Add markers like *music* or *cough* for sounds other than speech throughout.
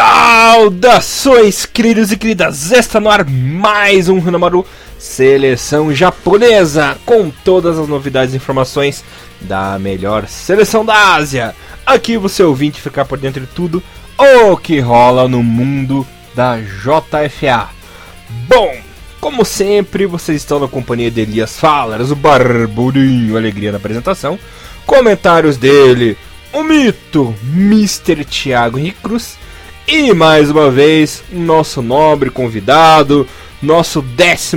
Saudações, queridos e queridas! Está no ar mais um Hanamaru Seleção Japonesa com todas as novidades e informações da melhor seleção da Ásia. Aqui você ouvinte ficar por dentro de tudo o que rola no mundo da JFA. Bom, como sempre, vocês estão na companhia de Elias Falas, o Barburinho, alegria na apresentação. Comentários dele, o mito Mr. Thiago Henrique Cruz e mais uma vez, nosso nobre convidado, nosso 12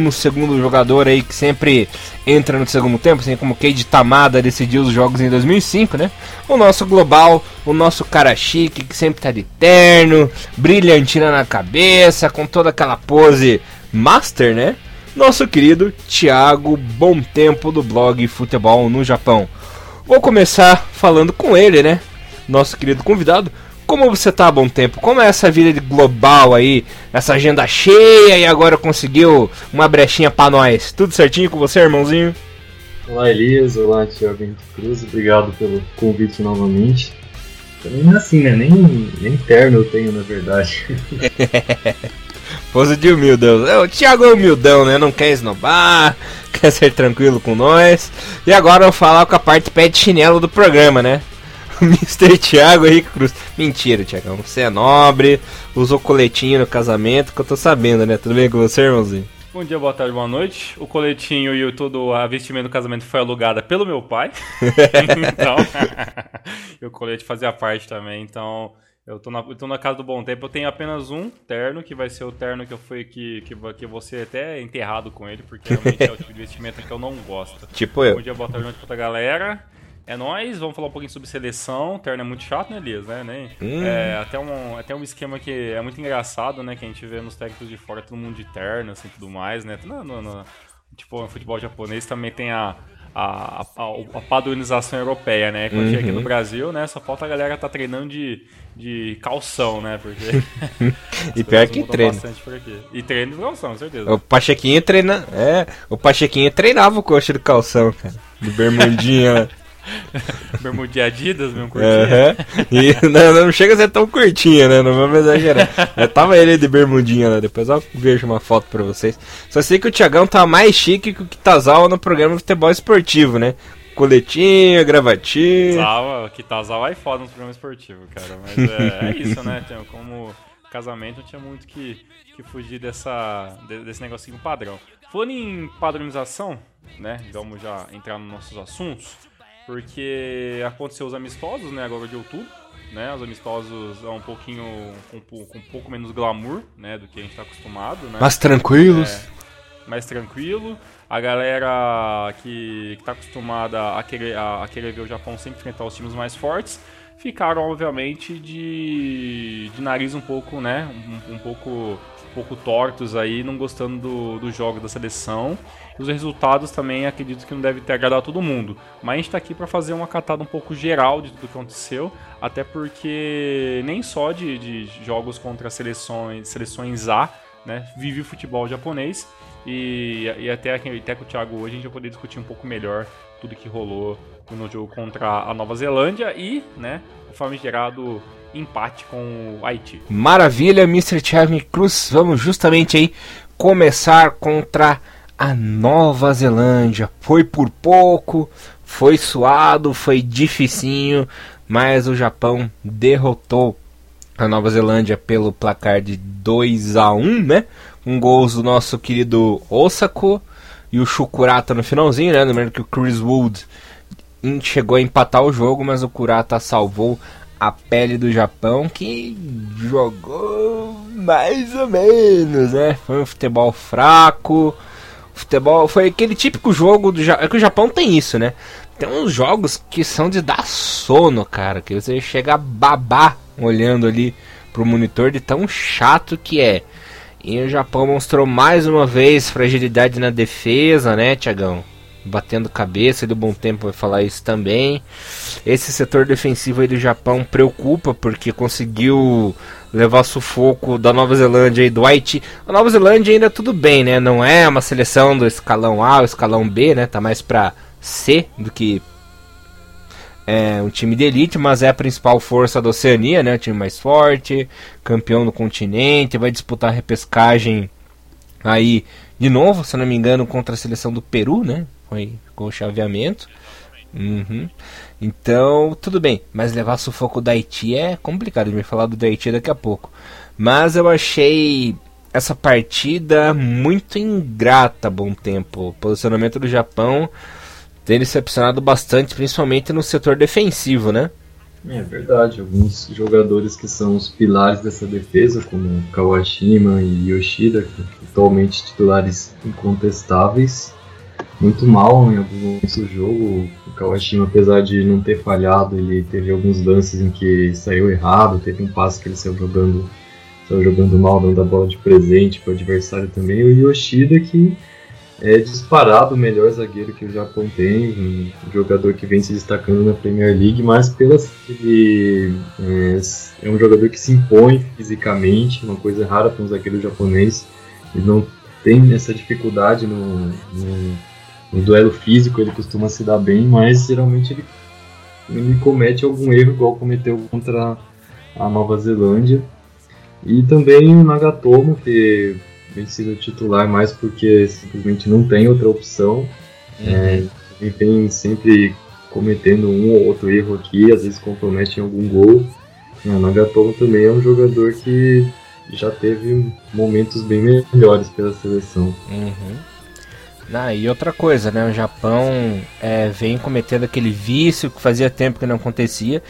jogador aí que sempre entra no segundo tempo, assim como Keiji Tamada decidiu os jogos em 2005, né? O nosso global, o nosso cara chique que sempre tá de terno, brilhantina na cabeça, com toda aquela pose master, né? Nosso querido Thiago Bom Tempo do blog Futebol no Japão. Vou começar falando com ele, né? Nosso querido convidado. Como você tá há bom tempo? Como é essa vida global aí? Essa agenda cheia e agora conseguiu uma brechinha pra nós? Tudo certinho com você, irmãozinho? Olá, Elias. Olá, Thiago Henrique Cruz. Obrigado pelo convite novamente. Também não é assim, né? Nem, nem terno eu tenho, na verdade. *laughs* Pose de humildão. O Thiago é humildão, né? Não quer esnobar, *laughs* quer ser tranquilo com nós. E agora eu vou falar com a parte pé de chinelo do programa, né? *laughs* Mr. Thiago Henrique Cruz. Mentira, Thiagão. Você é nobre, usou coletinho no casamento, que eu tô sabendo, né? Tudo bem com você, irmãozinho? Bom dia, boa tarde, boa noite. O coletinho e todo a vestimenta do casamento foi alugada pelo meu pai. *laughs* então, *laughs* e o colete fazia parte também. Então, eu tô, na, eu tô na casa do Bom Tempo. Eu tenho apenas um terno, que vai ser o terno que eu fui que, que, que você até enterrado com ele, porque realmente é o tipo de vestimenta que eu não gosto. Tipo eu. Bom dia, boa tarde, boa noite pra galera. É nóis, vamos falar um pouquinho sobre seleção. Terno é muito chato, né, Elias? Né? Nem, Hum. é, até, um, até um esquema que é muito engraçado, né? Que a gente vê nos técnicos de fora, todo mundo de terno, assim, tudo mais, né? No, no, no- tipo, no futebol japonês também tem a, a, a, a padronização europeia, né? Quando chega aqui no Brasil, né? Só falta a galera tá treinando de, de calção, né? Porque... *laughs* E pior que treina. E treino de calção, com certeza. O Pachequinho treina. É, o Pachequinho treinava o coxa do calção, cara. De bermudinha. *laughs* *laughs* Bermudinha Adidas, mesmo curtinho. Aham. E *laughs* não, não chega a ser tão curtinha, né? Não vamos exagerar. Já tava ele de bermudinha lá. Depois eu vejo uma foto pra vocês. Só sei que o Thiagão tá mais chique que o Kitazawa no programa de futebol esportivo, né? Coletinho, gravatinho. Tá Zawa é foda no programa esportivo, cara. Mas é, é isso, né? Tem- Como casamento não tinha muito que, que fugir dessa, de- desse negocinho padrão. Falando em padronização, né? Vamos já entrar nos nossos assuntos. Porque aconteceu os amistosos, né? Agora de outubro. Né, os amistosos é um pouquinho com, um com um pouco menos glamour, né, do que a gente tá acostumado, né? Mas tranquilos. É, mais tranquilo. A galera que, que tá acostumada a querer, a, a querer ver o Japão sempre enfrentar os times mais fortes, ficaram, obviamente, de, de nariz um pouco, né? Um, um pouco, um pouco tortos aí, não gostando do, do jogo da seleção. Os resultados também acredito que não deve ter agradado a todo mundo. Mas a gente tá aqui para fazer uma catada um pouco geral de tudo que aconteceu, até porque nem só de, de jogos contra seleções, seleções A, né, vive o futebol japonês. E, e até, até com o Thiago hoje a gente vai poder discutir um pouco melhor tudo que rolou no jogo contra a Nova Zelândia e né, o famigerado empate com o Haiti. Maravilha, Mr. Thiago Cruz. Vamos justamente aí começar contra a Nova Zelândia. Foi por pouco, foi suado, foi dificinho, mas o Japão derrotou a Nova Zelândia pelo placar de 2 a 1, né? Com gols do nosso querido Osako e o Shukurata no finalzinho, né? Lembrando que o Chris Wood chegou a empatar o jogo, mas o Kurata salvou a pele do Japão, que jogou mais ou menos, né? Foi um futebol fraco. Futebol foi aquele típico jogo do Ja- é que o Japão tem isso, né? Tem uns jogos que são de dar sono, cara, que você chega a babar olhando ali pro monitor de tão chato que é. E o Japão mostrou mais uma vez fragilidade na defesa, né, Tiagão? Batendo cabeça, do bom tempo vai falar isso também. Esse setor defensivo aí do Japão preocupa porque conseguiu levar sufoco da Nova Zelândia e do Haiti. A Nova Zelândia ainda tudo bem, né? Não é uma seleção do escalão A ou escalão B, né? Tá mais pra C do que é um time de elite, mas é a principal força da Oceania, né? O time mais forte, campeão do continente, vai disputar a repescagem aí de novo, se não me engano, contra a seleção do Peru, né? Foi com o chaveamento. Uhum. Então, tudo bem, mas levar sufoco da Haiti é complicado. A gente falar do Haiti daqui a pouco. Mas eu achei essa partida muito ingrata bom tempo. O posicionamento do Japão tem decepcionado bastante, principalmente no setor defensivo, né? É verdade, alguns jogadores que são os pilares dessa defesa, como Kawashima e Yoshida, atualmente titulares incontestáveis, muito mal em alguns momentos do jogo. O Kawashima, apesar de não ter falhado, ele teve alguns lances em que saiu errado, teve um passe que ele saiu jogando, saiu jogando mal, dando a bola de presente para o adversário também. O Yoshida que é disparado o melhor zagueiro que o Japão tem, um jogador que vem se destacando na Premier League, mas pelas ele é, é um jogador que se impõe fisicamente, uma coisa rara para um zagueiro japonês. Ele não tem essa dificuldade no, no, no, duelo físico, ele costuma se dar bem, mas geralmente ele, ele comete algum erro, igual cometeu contra a Nova Zelândia. E também o Nagatomo, que vem sido titular mais porque simplesmente não tem outra opção. Uhum. É, ele vem sempre cometendo um ou outro erro aqui, às vezes compromete em algum gol. O Nagatomo também é um jogador que já teve momentos bem melhores pela seleção. Uhum. Ah, e outra coisa, né? O Japão é, vem cometendo aquele vício que fazia tempo que não acontecia,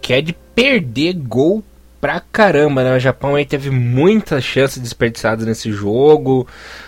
que é de perder gol pra caramba, né? O Japão aí teve muitas chances desperdiçadas nesse jogo.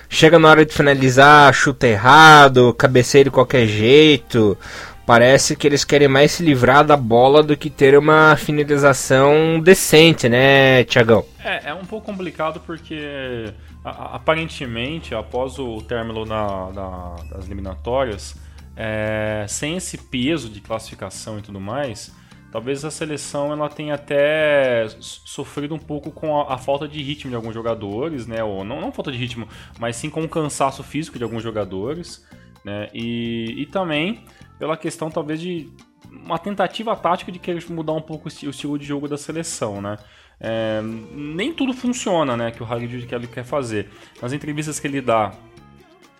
Chega na hora de finalizar, chuta errado, cabeceio de qualquer jeito. Parece que eles querem mais se livrar da bola do que ter uma finalização decente, né, Tiagão? É, é um pouco complicado porque aparentemente, após o término da, da, das eliminatórias, é, sem esse peso de classificação e tudo mais, talvez a seleção ela tenha até sofrido um pouco com a, a, falta de ritmo de alguns jogadores, né? Ou não, não falta de ritmo, mas sim com o cansaço físico de alguns jogadores, né? E, e também pela questão talvez de uma tentativa tática de querer mudar um pouco o estilo de jogo da seleção, né? É, nem tudo funciona, né? Que o Harry Kelly quer fazer. Nas entrevistas que ele dá,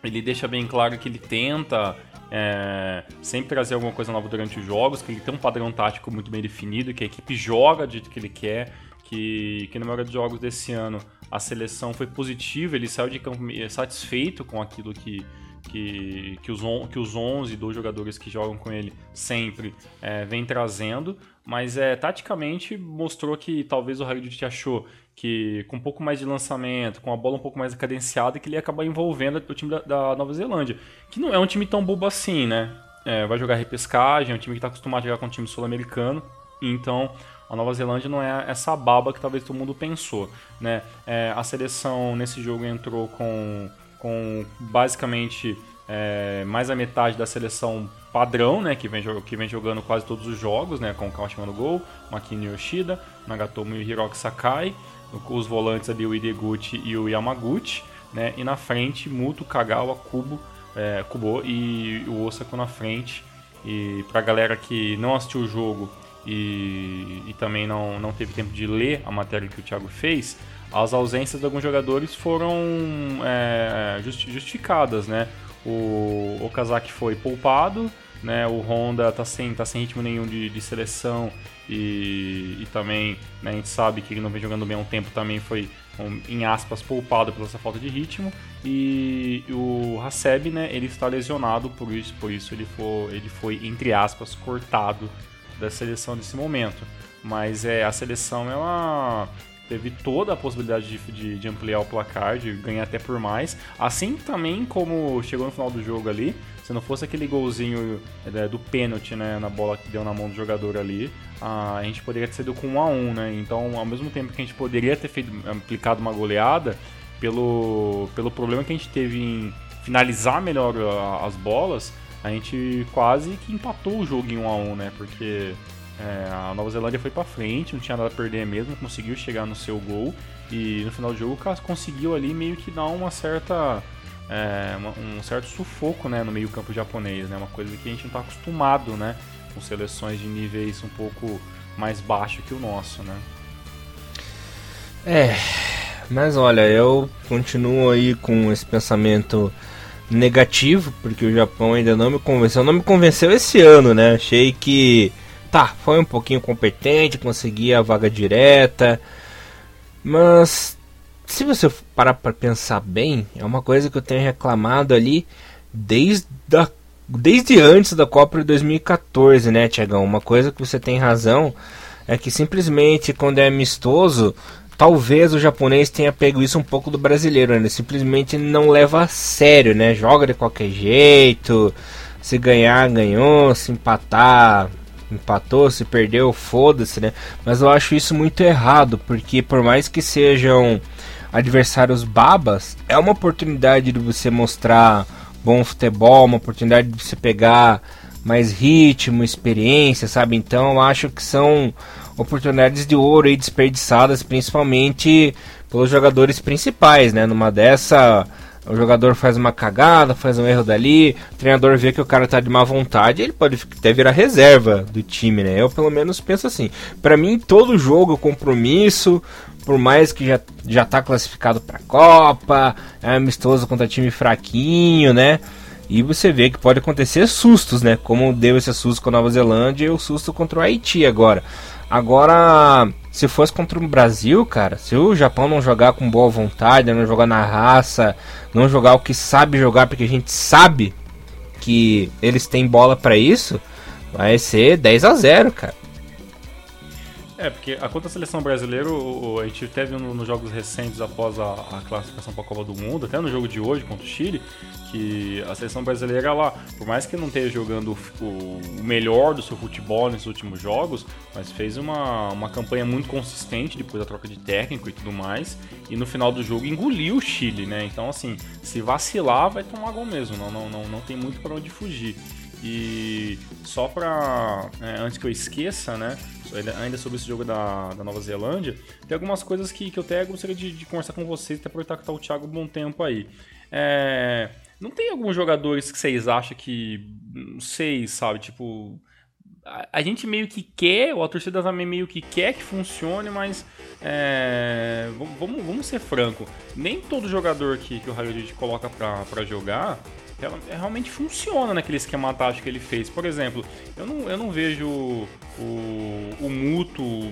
ele deixa bem claro que ele tenta é, sempre trazer alguma coisa nova durante os jogos, que ele tem um padrão tático muito bem definido, que a equipe joga do jeito que ele quer, que, que na maioria dos jogos desse ano a seleção foi positiva, ele saiu de campo satisfeito com aquilo que, que, que, os, que os 11 dos jogadores que jogam com ele sempre é, vem trazendo, mas é, taticamente mostrou que talvez o Haridut achou que com um pouco mais de lançamento, com a bola um pouco mais cadenciada, que ele ia acabar envolvendo o time da, da Nova Zelândia, que não é um time tão bobo assim, né? É, vai jogar repescagem, é um time que está acostumado a jogar com um time sul-americano, então a Nova Zelândia não é essa baba que talvez todo mundo pensou, né? É, a seleção nesse jogo entrou com, com basicamente é, mais a metade da seleção padrão, né, que vem, que vem jogando quase todos os jogos, né, com Kawashima no gol, Makini Yoshida, Nagatomo e Hiroki Sakai, os volantes ali o Ideguchi e o Yamaguchi, né? E na frente Muto, Kagawa, Kubo, é, Kubo e o Osako na frente. E pra galera que não assistiu o jogo e, e também não, não teve tempo de ler a matéria que o Thiago fez, as ausências de alguns jogadores foram é, justificadas, né? O Okazaki foi poupado, né? O Honda tá sem, tá sem ritmo nenhum de, de seleção e, e também né, a gente sabe que ele não vem jogando bem há um tempo, também foi, um, em aspas, poupado pela essa falta de ritmo. E o Haseb, né, ele está lesionado, por isso, por isso ele, foi, ele foi, entre aspas, cortado da seleção nesse momento. Mas é, a seleção, ela teve toda a possibilidade de, de, de, ampliar o placar, de ganhar até por mais. Assim também como chegou no final do jogo ali, se não fosse aquele golzinho é, do pênalti, né, na bola que deu na mão do jogador ali, a gente poderia ter sido com 1 a 1 né? Então, ao mesmo tempo que a gente poderia ter feito, aplicado uma goleada, pelo, pelo problema que a gente teve em finalizar melhor as bolas, a gente quase que empatou o jogo em 1 a 1 né? Porque é, a Nova Zelândia foi para frente, não tinha nada a perder mesmo, conseguiu chegar no seu gol e no final do jogo conseguiu ali meio que dar uma certa é, um certo sufoco né, no meio campo japonês, né? Uma coisa que a gente não está acostumado, né? com seleções de níveis um pouco mais baixo que o nosso, né? É, mas olha, eu continuo aí com esse pensamento negativo, porque o Japão ainda não me convenceu. Não me convenceu esse ano, né? Achei que tá, foi um pouquinho competente, conseguia a vaga direta, mas se você parar para pensar bem, é uma coisa que eu tenho reclamado ali desde a, desde antes da Copa de 2014, né, Tiagão? Uma coisa que você tem razão é que simplesmente quando é amistoso talvez o japonês tenha pego isso um pouco do brasileiro, né? Ele simplesmente não leva a sério, né? Joga de qualquer jeito. Se ganhar, ganhou. Se empatar, empatou. Se perdeu, foda-se, né? Mas eu acho isso muito errado, porque por mais que sejam adversários babas, é uma oportunidade de você mostrar bom futebol, uma oportunidade de você pegar mais ritmo, experiência, sabe? Então eu acho que são oportunidades de ouro aí desperdiçadas, principalmente pelos jogadores principais, né? Numa dessa, o jogador faz uma cagada, faz um erro dali, o treinador vê que o cara tá de má vontade, ele pode até virar reserva do time, né? Eu pelo menos penso assim. Para mim, todo jogo, compromisso, por mais que já, já tá classificado pra Copa, é amistoso contra time fraquinho, né? E você vê que pode acontecer sustos, né? Como deu esse susto com a Nova Zelândia e o susto contra o Haiti agora. Agora, se fosse contra o Brasil, cara, se o Japão não jogar com boa vontade, não jogar na raça, não jogar o que sabe jogar, porque a gente sabe que eles têm bola para isso, vai ser 10 a 0, cara. É, porque a contra a seleção brasileira, a gente teve no, nos jogos recentes após a, a classificação para a Copa do Mundo, até no jogo de hoje contra o Chile, que a seleção brasileira, ela, por mais que não esteja jogando o, o, melhor do seu futebol nesses últimos jogos, mas fez uma, uma campanha muito consistente depois da troca de técnico e tudo mais, e no final do jogo engoliu o Chile, né? Então, assim, se vacilar, vai tomar gol mesmo, não, não, não, não tem muito para onde fugir. E só para é, antes que eu esqueça, né? Ainda sobre esse jogo da, da Nova Zelândia, tem algumas coisas que, que eu até gostaria de, de conversar com vocês, até aproveitar que tá o Thiago um bom tempo aí. É, não tem alguns jogadores que vocês acham que. Não sei, sabe? Tipo. A, gente meio que quer, ou a torcida também meio que quer que funcione, mas. É, vamos, vamos ser franco. Nem todo jogador que, que o Rayo coloca pra, pra jogar realmente funciona naquele esquema tático que ele fez. Por exemplo, eu não, eu não vejo o, o Muto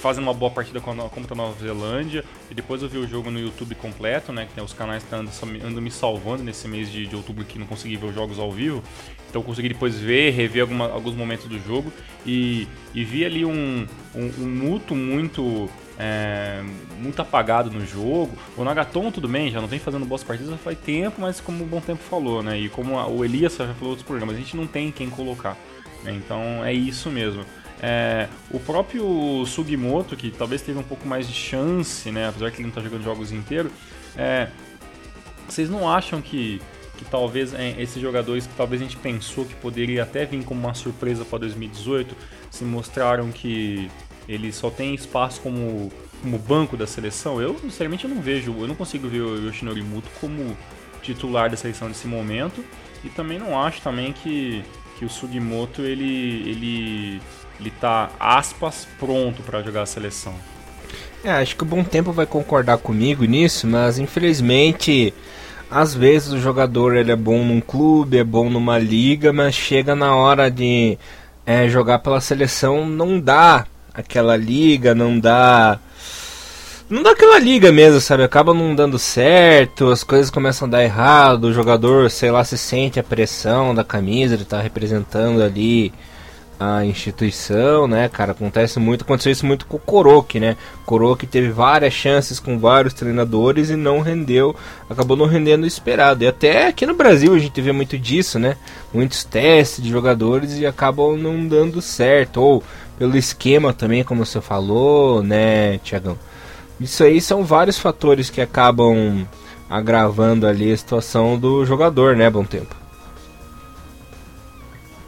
fazendo uma boa partida contra a Nova Zelândia. E depois eu vi o jogo no YouTube completo, né? Que tem os canais que andam, me salvando nesse mês de, de, outubro que não consegui ver os jogos ao vivo. Então eu consegui depois ver, rever alguma, alguns momentos do jogo. E, e vi ali um, um, um muito é, muito apagado no jogo. O Nagaton, tudo bem, já não vem fazendo boas partidas faz tempo, mas como o Bom Tempo falou, né? E como o Elias já falou outros programas, a gente não tem quem colocar. Né? Então é isso mesmo. É, o próprio Sugimoto, que talvez teve um pouco mais de chance, né? Apesar que ele não está jogando jogos inteiros, é, vocês não acham que, que talvez é, esses jogadores que talvez a gente pensou que poderia até vir como uma surpresa para 2018 se mostraram que ele só tem espaço como, como banco da seleção, eu sinceramente eu não vejo, eu não consigo ver o Yoshinori Muto como titular da seleção nesse momento e também não acho também que, que o Sugimoto ele ele ele tá aspas pronto para jogar a seleção. É, acho que o Bom Tempo vai concordar comigo nisso, mas infelizmente às vezes o jogador ele é bom num clube, é bom numa liga, mas chega na hora de é, jogar pela seleção não dá aquela liga, não dá. Não dá aquela liga mesmo, sabe? Acaba não dando certo, as coisas começam a dar errado, o jogador, sei lá, se sente a pressão da camisa, ele tá representando ali a instituição, né, cara? Acontece muito, aconteceu isso muito com o Koroki, né? Koroki teve várias chances com vários treinadores e não rendeu, acabou não rendendo o esperado. E até aqui no Brasil a gente vê muito disso, né? Muitos testes de jogadores e acabam não dando certo, ou pelo esquema também, como você falou, né, Tiagão? Isso aí são vários fatores que acabam agravando ali a situação do jogador, né, Bom Tempo?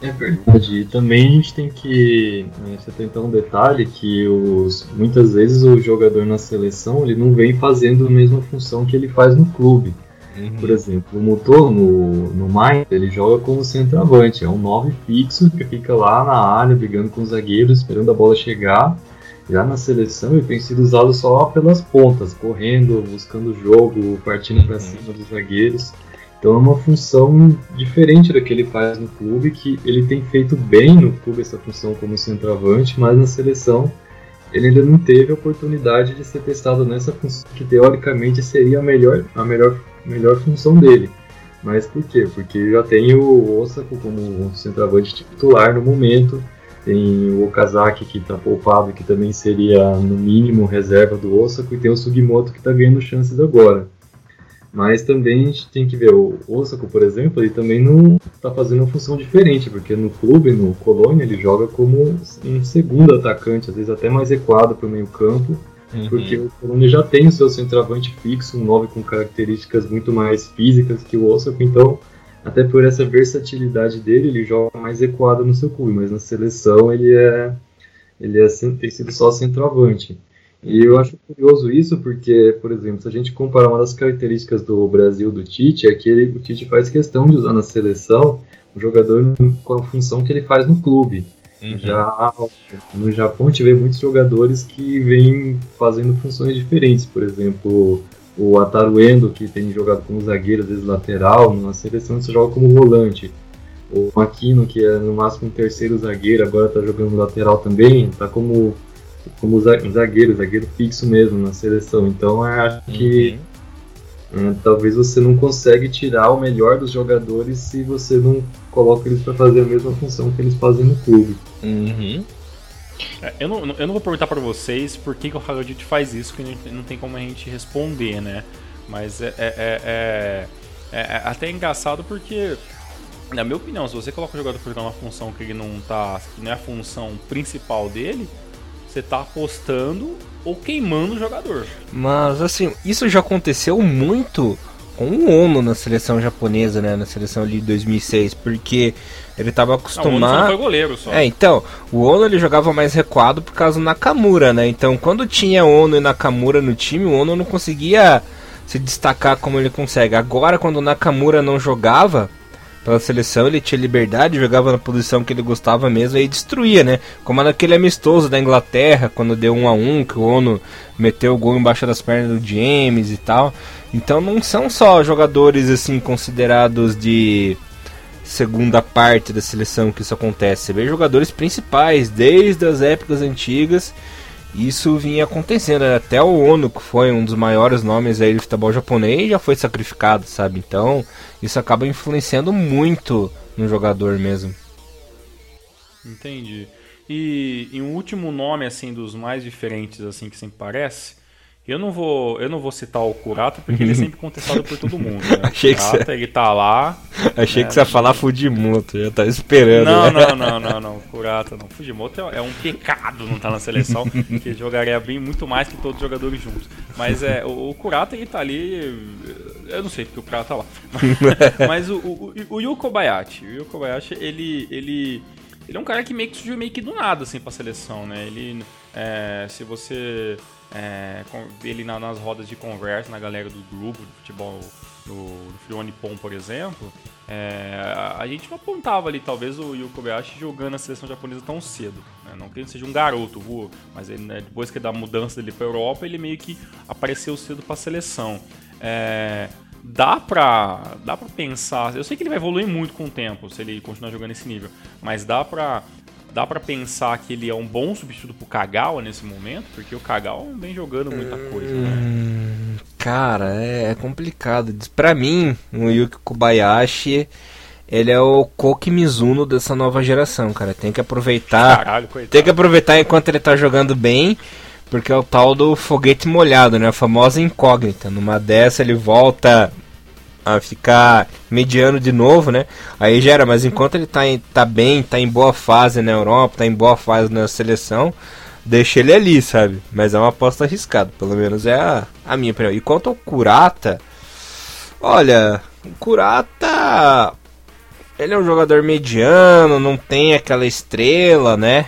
É verdade. E também a gente tem que né, você tentar um detalhe que os, muitas vezes o jogador na seleção ele não vem fazendo a mesma função que ele faz no clube. Uhum. Por exemplo, o motor no, no Mind, ele joga como centroavante, é um 9 fixo que fica lá na área brigando com os zagueiros, esperando a bola chegar. Já na seleção ele tem sido usado só pelas pontas, correndo, buscando o jogo, partindo para uhum. cima dos zagueiros. Então é uma função diferente da que ele faz no clube, que ele tem feito bem no clube essa função como centroavante, mas na seleção ele ainda não teve a oportunidade de ser testado nessa função que teoricamente seria a melhor, a melhor, melhor função dele. Mas por quê? Porque já tem o Osako como centroavante titular no momento, tem o Okazaki que está poupado, que também seria no mínimo reserva do Osako, e tem o Sugimoto que está ganhando chances agora. Mas também a gente tem que ver, o Osako, por exemplo, ele também não está fazendo uma função diferente, porque no clube, no Colônia, ele joga como um segundo atacante, às vezes até mais equado para o meio campo, uhum. porque o Colônia já tem o seu centroavante fixo, um 9 com características muito mais físicas que o Osako, então, até por essa versatilidade dele, ele joga mais equado no seu clube, mas na seleção ele é ele é, tem sido só centroavante. E eu acho curioso isso porque, por exemplo, se a gente comparar uma das características do Brasil do Tite, é que ele, o Tite faz questão de usar na seleção o jogador com a função que ele faz no clube. Uhum. Já no Japão a gente vê muitos jogadores que vêm fazendo funções diferentes, por exemplo, o Ataruendo, que tem jogado como zagueiro, às vezes lateral, na seleção você joga como volante. O Makino, que é no máximo um terceiro zagueiro, agora está jogando lateral também, está como como zagueiro, zagueiro fixo mesmo na seleção. Então acho que uhum. é, talvez você não consegue tirar o melhor dos jogadores se você não coloca eles para fazer a mesma função que eles fazem no clube. Uhum. É, eu, não, eu não vou perguntar para vocês por que, que o Hagajit faz isso, que não tem como a gente responder, né? Mas é, é, é, é, é até engraçado porque na minha opinião, se você coloca o jogador para jogar uma função que ele não tá, que não é a função principal dele, você tá apostando ou queimando o jogador. Mas assim, isso já aconteceu muito com o Ono na seleção japonesa, né? Na seleção ali de 2006, porque ele estava acostumado. Não, o Ono foi goleiro só. É, então, o Ono ele jogava mais recuado por causa do Nakamura, né? Então, quando tinha Ono e Nakamura no time, o Ono não conseguia se destacar como ele consegue. Agora, quando o Nakamura não jogava, pela seleção, ele tinha liberdade, jogava na posição que ele gostava mesmo e destruía, né? Como naquele amistoso da Inglaterra, quando deu 1 a 1 que o Ono meteu o gol embaixo das pernas do James e tal. Então não são só jogadores assim considerados de segunda parte da seleção que isso acontece. Você vê jogadores principais desde as épocas antigas. Isso vinha acontecendo, até o Ono, que foi um dos maiores nomes aí do futebol japonês, já foi sacrificado, sabe? Então, isso acaba influenciando muito no jogador mesmo. Entendi. E, e um último nome assim dos mais diferentes assim que sempre parece, eu não vou, eu não vou citar o Kurata porque ele é sempre *laughs* contestado por todo mundo. Né? *laughs* Achei Kurata, que você... ele tá lá. Achei né? que você ia falar Fujimoto, já tá esperando. Não, né? não, *laughs* não, não, não, Kurata não. Fujimoto é, é um pecado não estar tá na seleção, que jogaria bem muito mais que todos os jogadores juntos. Mas é, o, o Kurata ele tá ali, eu não sei porque o Kurata tá lá. Mas o, o, o Yuko Bayashi, o Yuko Bayashi, ele, ele, ele é um cara que meio que surgiu meio que do nada assim pra seleção, né? Ele, é, se você é, ele nas rodas de conversa, na galera do grupo de futebol do, do Frio Nippon, por exemplo, é, a gente não apontava ali talvez o Yuko Kobayashi jogando na seleção japonesa tão cedo. Né? Não que ele seja um garoto, voa, mas ele, né, depois que da mudança dele para Europa, ele meio que apareceu cedo para a seleção. É, dá pra, dá pra pensar. Eu sei que ele vai evoluir muito com o tempo se ele continuar jogando nesse nível, mas dá pra dá para pensar que ele é um bom substituto pro Kagawa nesse momento? Porque o Kagawa vem jogando muita coisa, né? Hum, cara, é, é complicado. Para mim, o Yuki Kobayashi, ele é o Koki Mizuno dessa nova geração, cara. Tem que aproveitar. Caralho, tem que aproveitar enquanto ele tá jogando bem. Porque é o tal do foguete molhado, né? A famosa incógnita. Numa dessa ele volta a ficar mediano de novo, né? Aí gera, mas enquanto ele tá, em, tá bem, tá em boa fase na Europa, tá em boa fase na seleção, deixa ele ali, sabe? Mas é uma aposta arriscada, pelo menos é a, a minha opinião. E quanto ao Kurata, olha, o Kurata ele é um jogador mediano, não tem aquela estrela, né?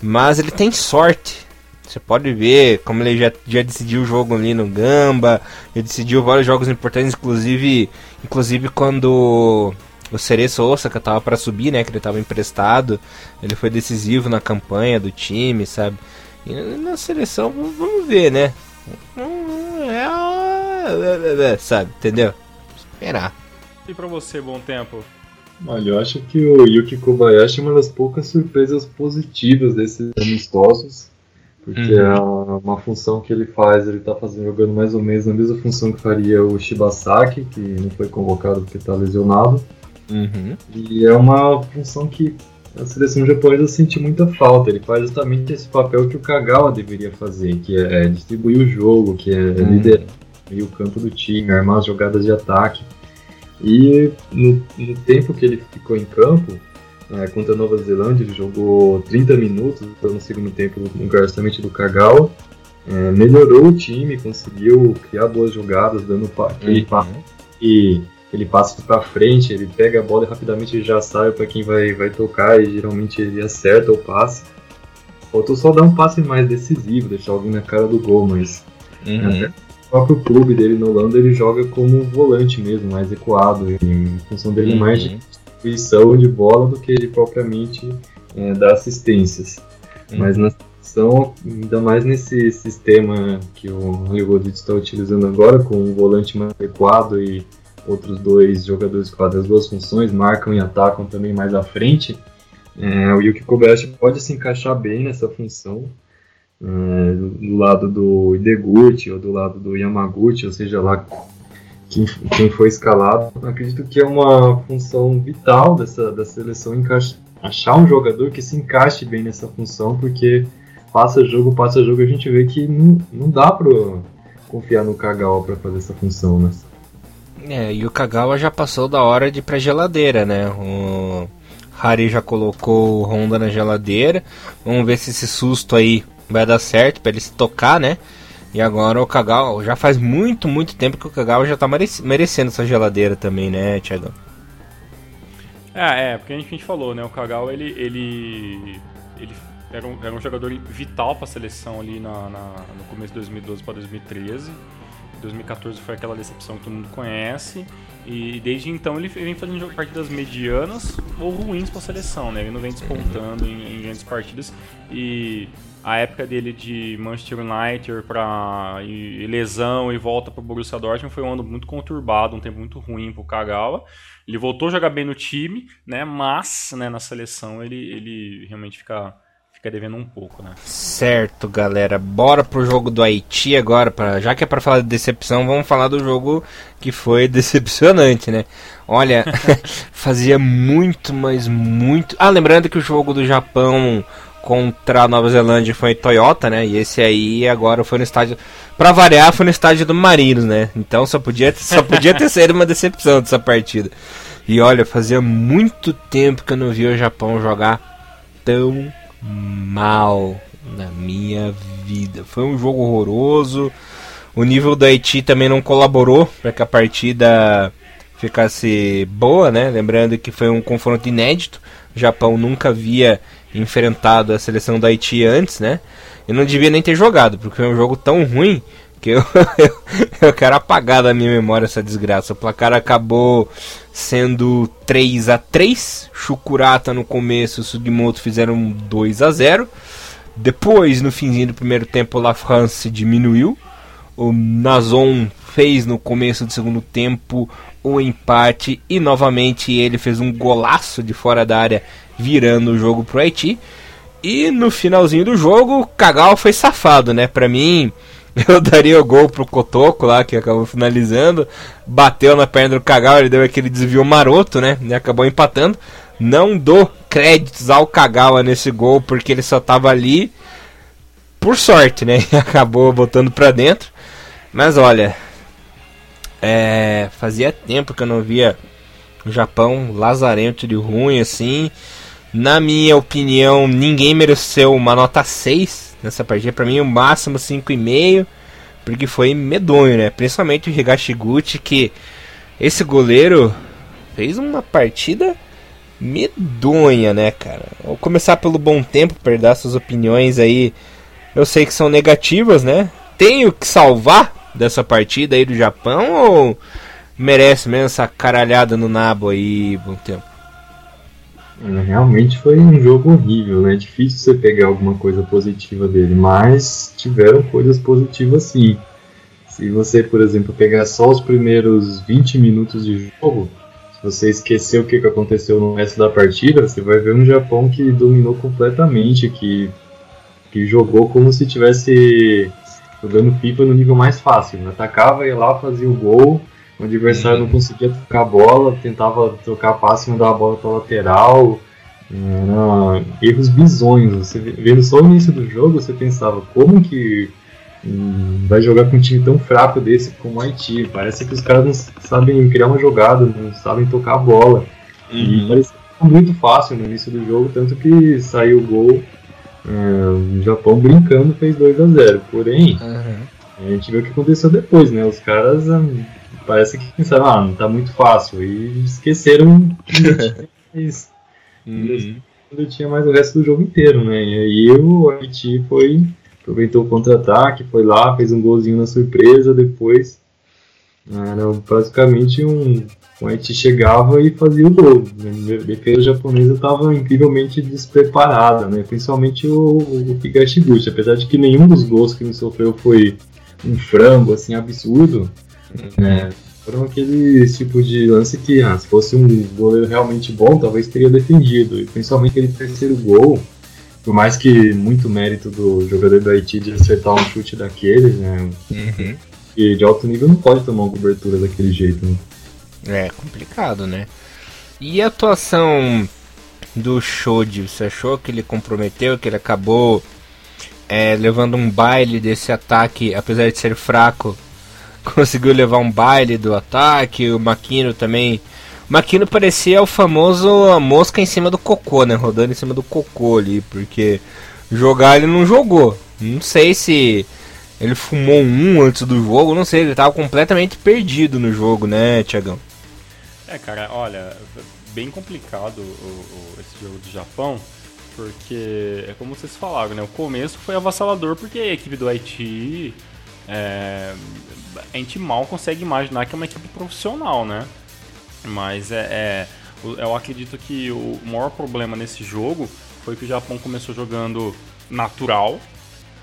Mas ele tem sorte. Você pode ver como ele já, já decidiu o jogo ali no Gamba, ele decidiu vários jogos importantes, inclusive, inclusive quando o Cereço Osaka tava para subir, né, que ele tava emprestado, ele foi decisivo na campanha do time, sabe? E na seleção, vamos ver, né? É, é, é, sabe, entendeu? Esperar. E pra você, bom tempo? Olha, eu acho que o Yuki Kobayashi é uma das poucas surpresas positivas desses amistosos. Porque uhum. é uma função que ele faz, ele tá fazendo, jogando mais ou menos a mesma função que faria o Shibasaki, que não foi convocado porque tá lesionado. Uhum. E é uma função que a seleção japonesa sente muita falta. Ele faz justamente esse papel que o Kagawa deveria fazer, que é distribuir o jogo, que é uhum. liderar o campo do time, armar as jogadas de ataque. E no, no tempo que ele ficou em campo, é, contra a Nova Zelândia, ele jogou 30 minutos então, no segundo tempo no lugar justamente do Kagawa. É, melhorou o time, conseguiu criar boas jogadas, dando aquele uhum. e ele passa para frente, ele pega a bola e rapidamente já sabe para quem vai, vai tocar e geralmente ele acerta o passe. Faltou só dar um passe mais decisivo, deixar alguém na cara do gol, mas uhum. o próprio clube dele no Holanda ele joga como volante mesmo, mais ecoado, em função dele uhum. mais de distribuição de bola do que ele propriamente é, dar assistências. Uhum. Mas na seleção, ainda mais nesse sistema que o Hollywood está utilizando agora, com um volante mais adequado e outros dois jogadores que fazem as duas funções, marcam e atacam também mais à frente, é, o Yuki Kobayashi pode se encaixar bem nessa função. É, do lado do Ideguchi ou do lado do Yamaguchi, ou seja lá quem, quem foi escalado. Acredito que é uma função vital dessa da seleção encaixa, achar um jogador que se encaixe bem nessa função, porque passa jogo, passa jogo, a gente vê que não, não dá para confiar no Kagawa para fazer essa função, né? É, e o Kagawa já passou da hora de ir pra geladeira, né? O Hari já colocou o Honda na geladeira. Vamos ver se esse susto aí vai dar certo para ele se tocar, né? E agora o Kagawa, já faz muito, muito tempo que o Kagawa já tá merecendo essa geladeira também, né, Thiago? É, é, porque a gente, a gente falou, né, o Kagawa, ele, ele, ele era, um, era um jogador vital para a seleção ali na, na, no começo de 2012 para 2013. 2014 foi aquela decepção que todo mundo conhece. E desde então ele vem fazendo partidas medianas ou ruins para a seleção, né? Ele não vem despontando em, em, grandes partidas. E a época dele de Manchester United para lesão e volta para o Borussia Dortmund foi um ano muito conturbado, um tempo muito ruim para o Kagawa. Ele voltou a jogar bem no time, né? Mas né, na seleção ele, ele realmente fica fica devendo um pouco, né? Certo, galera. Bora pro jogo do Haiti agora. Pra, já que é para falar de decepção, vamos falar do jogo que foi *laughs* decepcionante, né? Olha, *laughs* fazia muito, mas muito. Ah, lembrando que o jogo do Japão contra a Nova Zelândia foi Toyota, né? E esse aí agora foi no estádio. Pra variar, foi no estádio do Marinos, né? Então só podia, só podia ter *laughs* sido uma decepção dessa partida. E olha, fazia muito tempo que eu não via o Japão jogar tão mal na minha vida. Foi um jogo horroroso. O nível do Haiti também não colaborou para que a partida ficasse boa, né? Lembrando que foi um confronto inédito. O Japão nunca havia enfrentado a seleção do Haiti antes, né? Eu não devia nem ter jogado, porque foi um jogo tão ruim que eu, *laughs* eu, eu quero apagar da minha memória essa desgraça. O placar acabou sendo 3 a 3 Chukurata no começo, Sugimoto fizeram 2 a 0 Depois, no finzinho do primeiro tempo, La France diminuiu. O Nazon fez no começo do segundo tempo o empate e novamente ele fez um golaço de fora da área, virando o jogo pro Haiti. E no finalzinho do jogo, o Cagal foi safado, né? Pra mim, *laughs* eu daria o gol pro Cotoco lá, que acabou finalizando. Bateu na perna do Cagal, ele deu aquele desvio maroto, né? E acabou empatando. Não dou créditos ao Kagawa nesse gol, porque ele só tava ali por sorte, né? *laughs* E acabou botando pra dentro. Mas olha, é, fazia tempo que eu não via o Japão lazarento de ruim assim. Na minha opinião, ninguém mereceu uma nota 6 nessa partida. Para mim, o máximo 5,5, porque foi medonho, né? Principalmente o Higashiguchi, que esse goleiro fez uma partida medonha, né, cara? Vou começar pelo bom tempo, para dar suas opiniões aí eu sei que são negativas, né? Tenho que salvar dessa partida aí do Japão ou merece mesmo essa caralhada no nabo aí bom tempo? É, realmente foi um jogo horrível, né? Difícil você pegar alguma coisa positiva dele, mas tiveram coisas positivas sim. Se você, por exemplo, pegar só os primeiros 20 minutos de jogo, se você esquecer o que aconteceu no resto da partida, você vai ver um Japão que dominou completamente, que, que jogou como se tivesse jogando FIFA no nível mais fácil. Atacava, ia lá, fazia o gol, o adversário uhum. não conseguia tocar a bola, tentava trocar passe e mandar a bola para lateral. Era erros bizonhos. Você vendo só o início do jogo, você pensava como que hum, vai jogar com um time tão fraco desse como o Haiti. Parece que os caras não sabem criar uma jogada, não sabem tocar a bola. Uhum. E parecia muito fácil no início do jogo, tanto que saiu o gol. É, o Japão brincando fez 2 a 0 Porém, uhum. a gente viu o que aconteceu depois, né? Os caras hum, parece que pensaram, ah, não tá muito fácil. E esqueceram isso. *laughs* Uhum. Ainda tinha mais o resto do jogo inteiro, né? E aí o Haiti foi, aproveitou o contra-ataque, foi lá, fez um golzinho na surpresa, depois era praticamente um. O Haiti chegava e fazia o gol. A defesa japonesa estava incrivelmente despreparada, né? principalmente o, o Higashiguchi. Apesar de que nenhum dos gols que ele sofreu foi um frango assim absurdo, é, foram aqueles tipo de lance que, ah, se fosse um goleiro realmente bom, talvez teria defendido. E principalmente aquele terceiro gol, por mais que muito mérito do jogador do Haiti de acertar um chute daqueles, né? Uhum. E de alto nível não pode tomar uma cobertura daquele jeito, né? É complicado, né? E a atuação do Shoji, você achou que ele comprometeu, que ele acabou é, levando um baile desse ataque, apesar de ser fraco, *laughs* conseguiu levar um baile do ataque. O Maquino também. O Maquino parecia o famoso a mosca em cima do cocô, né? Rodando em cima do cocô ali, porque jogar ele não jogou. Não sei se ele fumou um antes do jogo, não sei, ele tava completamente perdido no jogo, né, Tiagão? É, cara, olha, bem complicado o, o, esse jogo do Japão, porque é como vocês falaram, né? O começo foi avassalador porque a equipe do Haiti é, a gente mal consegue imaginar que é uma equipe profissional, né? Mas é, é, eu acredito que o maior problema nesse jogo foi que o Japão começou jogando natural,